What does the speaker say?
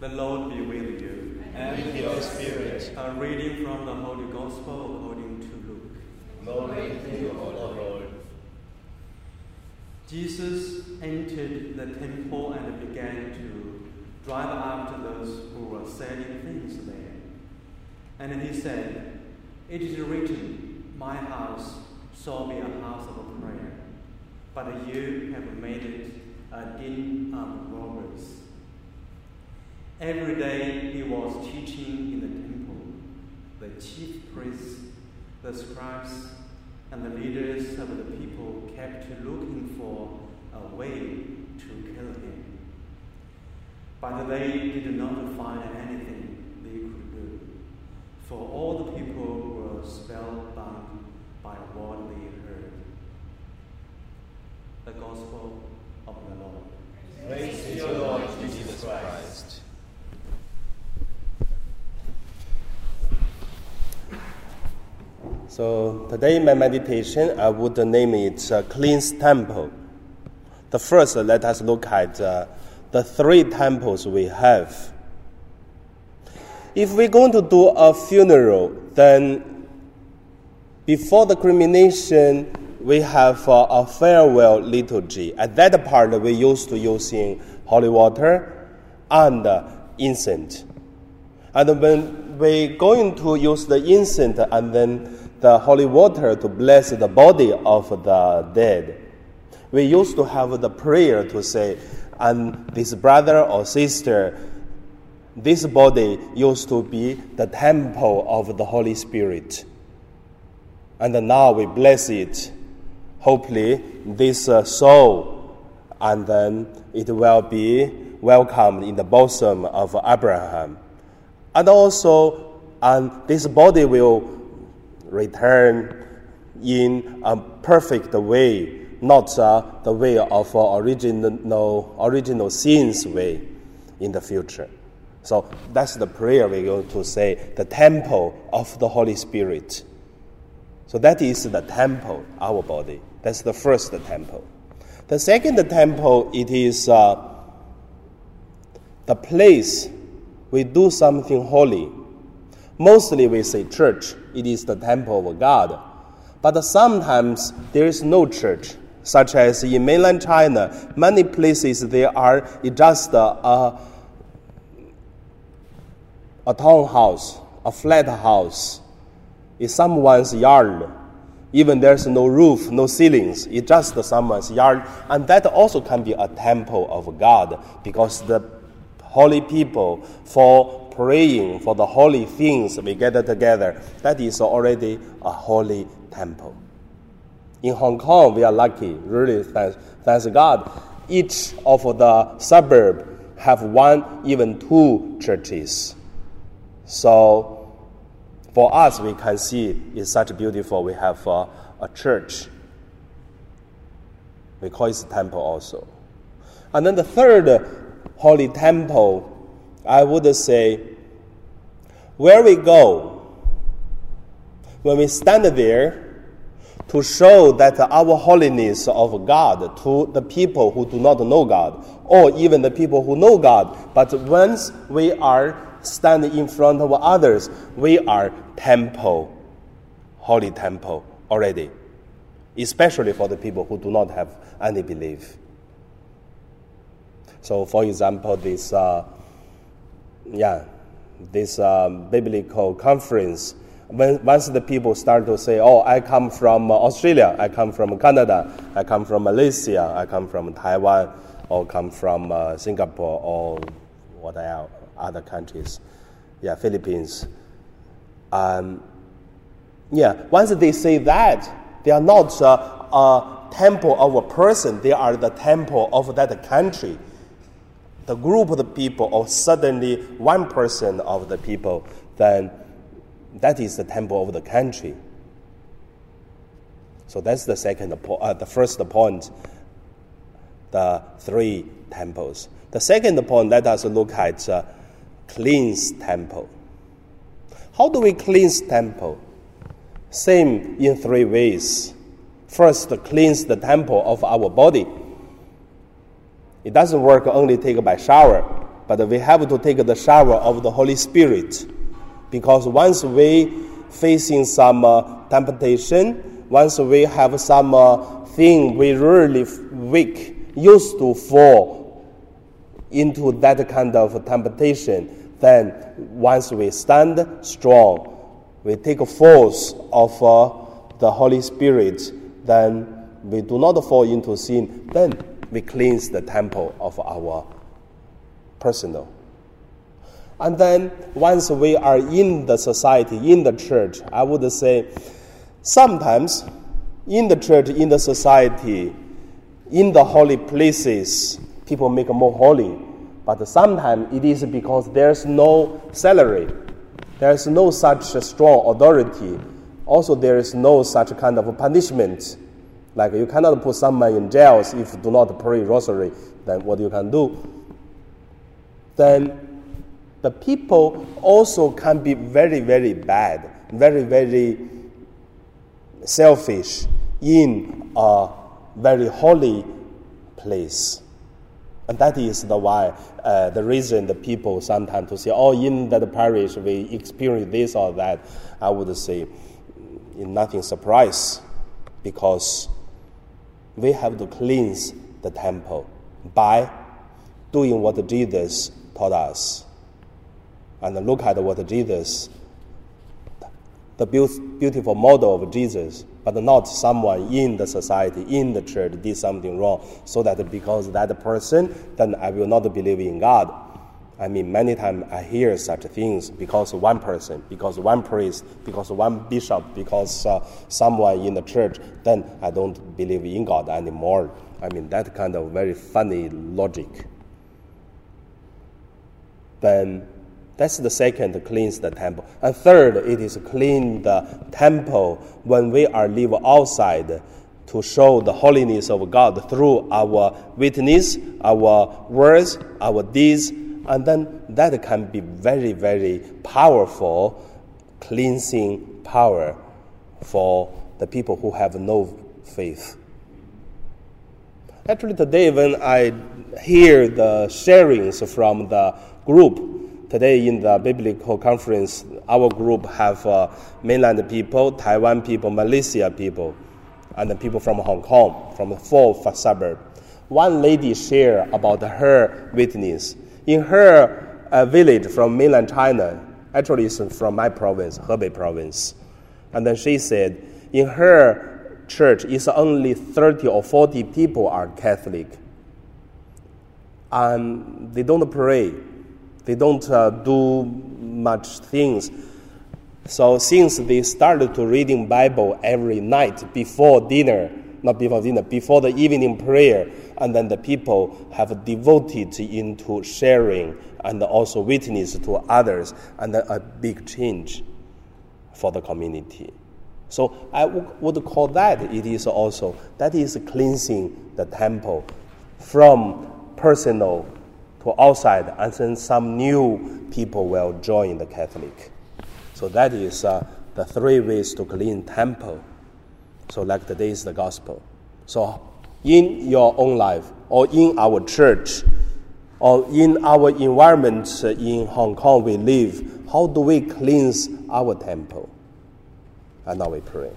The Lord be with you. And with your spirit. A reading from the Holy Gospel according to Luke. Glory to you, O Lord. Jesus entered the temple and began to drive after those who were selling things there. And he said, It is written, My house shall be a house of prayer, but you have made it a den of robbers. Every day he was teaching in the temple. The chief priests, the scribes, and the leaders of the people kept looking for a way to kill him. But they did not find anything they could do, for all the people were spellbound by what they heard. The Gospel of the Lord. Praise to you, Lord Jesus Christ. So today my meditation, I would name it uh, Temple. The first, uh, let us look at uh, the three temples we have. If we're going to do a funeral, then before the cremation, we have uh, a farewell liturgy. At that part, we used to using holy water and uh, incense. And when we're going to use the incense and then the holy water to bless the body of the dead, we used to have the prayer to say, and this brother or sister, this body used to be the temple of the Holy Spirit. And now we bless it. Hopefully, this uh, soul, and then it will be welcomed in the bosom of Abraham. And also, and this body will return in a perfect way, not uh, the way of uh, original, original sins way in the future. So that's the prayer we're going to say, the temple of the Holy Spirit. So that is the temple, our body. That's the first temple. The second temple, it is uh, the place we do something holy. Mostly we say church, it is the temple of God. But sometimes there is no church, such as in mainland China, many places there are just uh, a, a townhouse, a flat house. It's someone's yard. Even there's no roof, no ceilings. It's just someone's yard. And that also can be a temple of God because the holy people for praying for the holy things we gather together. That is already a holy temple. In Hong Kong, we are lucky, really, thanks, thanks God. Each of the suburb have one, even two churches. So, for us, we can see it's such beautiful. We have uh, a church. We call it temple also. And then the third holy temple, I would say, where we go, when we stand there to show that our holiness of God to the people who do not know God, or even the people who know God, but once we are standing in front of others, we are temple, holy temple already, especially for the people who do not have any belief. So, for example, this, uh, yeah, this um, biblical conference, when, once the people start to say, oh, I come from Australia, I come from Canada, I come from Malaysia, I come from Taiwan, or come from uh, Singapore, or what else, other countries, yeah, Philippines. Um, yeah, once they say that, they are not uh, a temple of a person, they are the temple of that country the group of the people, or suddenly one person of the people, then that is the temple of the country. So that's the second, uh, the first point, the three temples. The second point, let us look at uh, cleanse temple. How do we cleanse temple? Same in three ways. First, cleanse the temple of our body. It doesn't work only take by shower. but we have to take the shower of the Holy Spirit. Because once we facing some uh, temptation, once we have some uh, thing we really weak, used to fall into that kind of temptation, then once we stand strong, we take force of uh, the Holy Spirit, then we do not fall into sin, then we cleanse the temple of our personal. And then once we are in the society, in the church, I would say sometimes in the church, in the society, in the holy places, people make more holy. But sometimes it is because there's no salary, there's no such strong authority. Also, there is no such kind of punishment. Like you cannot put someone in jail if you do not pray rosary. Then what you can do? Then the people also can be very, very bad, very, very selfish in a very holy place. And that is the why, uh, the reason the people sometimes to say, oh, in that parish we experience this or that. I would say, nothing surprise, because we have to cleanse the temple by doing what Jesus taught us. And look at what Jesus, the beautiful model of Jesus, but not someone in the society, in the church, did something wrong, so that because that person, then I will not believe in God. I mean, many times I hear such things because one person, because one priest, because one bishop, because uh, someone in the church, then I don't believe in God anymore. I mean, that kind of very funny logic. Then that's the second, cleanse the temple. And third, it is clean the temple when we are live outside to show the holiness of God through our witness, our words, our deeds, and then that can be very, very powerful cleansing power for the people who have no faith. Actually, today when I hear the sharings from the group, today in the biblical conference, our group have uh, mainland people, Taiwan people, Malaysia people, and the people from Hong Kong, from the fourth suburb. One lady shared about her witness in her uh, village from mainland China, actually it's from my province, Hebei province. And then she said, in her church, it's only 30 or 40 people are Catholic. And they don't pray. They don't uh, do much things. So since they started to reading Bible every night before dinner, not before dinner, before the evening prayer, and then the people have devoted into sharing and also witness to others, and a big change for the community. So I would call that it is also that is cleansing the temple from personal to outside, and then some new people will join the Catholic. So that is uh, the three ways to clean temple. So like today is the gospel. So in your own life or in our church or in our environment in Hong Kong we live, how do we cleanse our temple? And now we pray.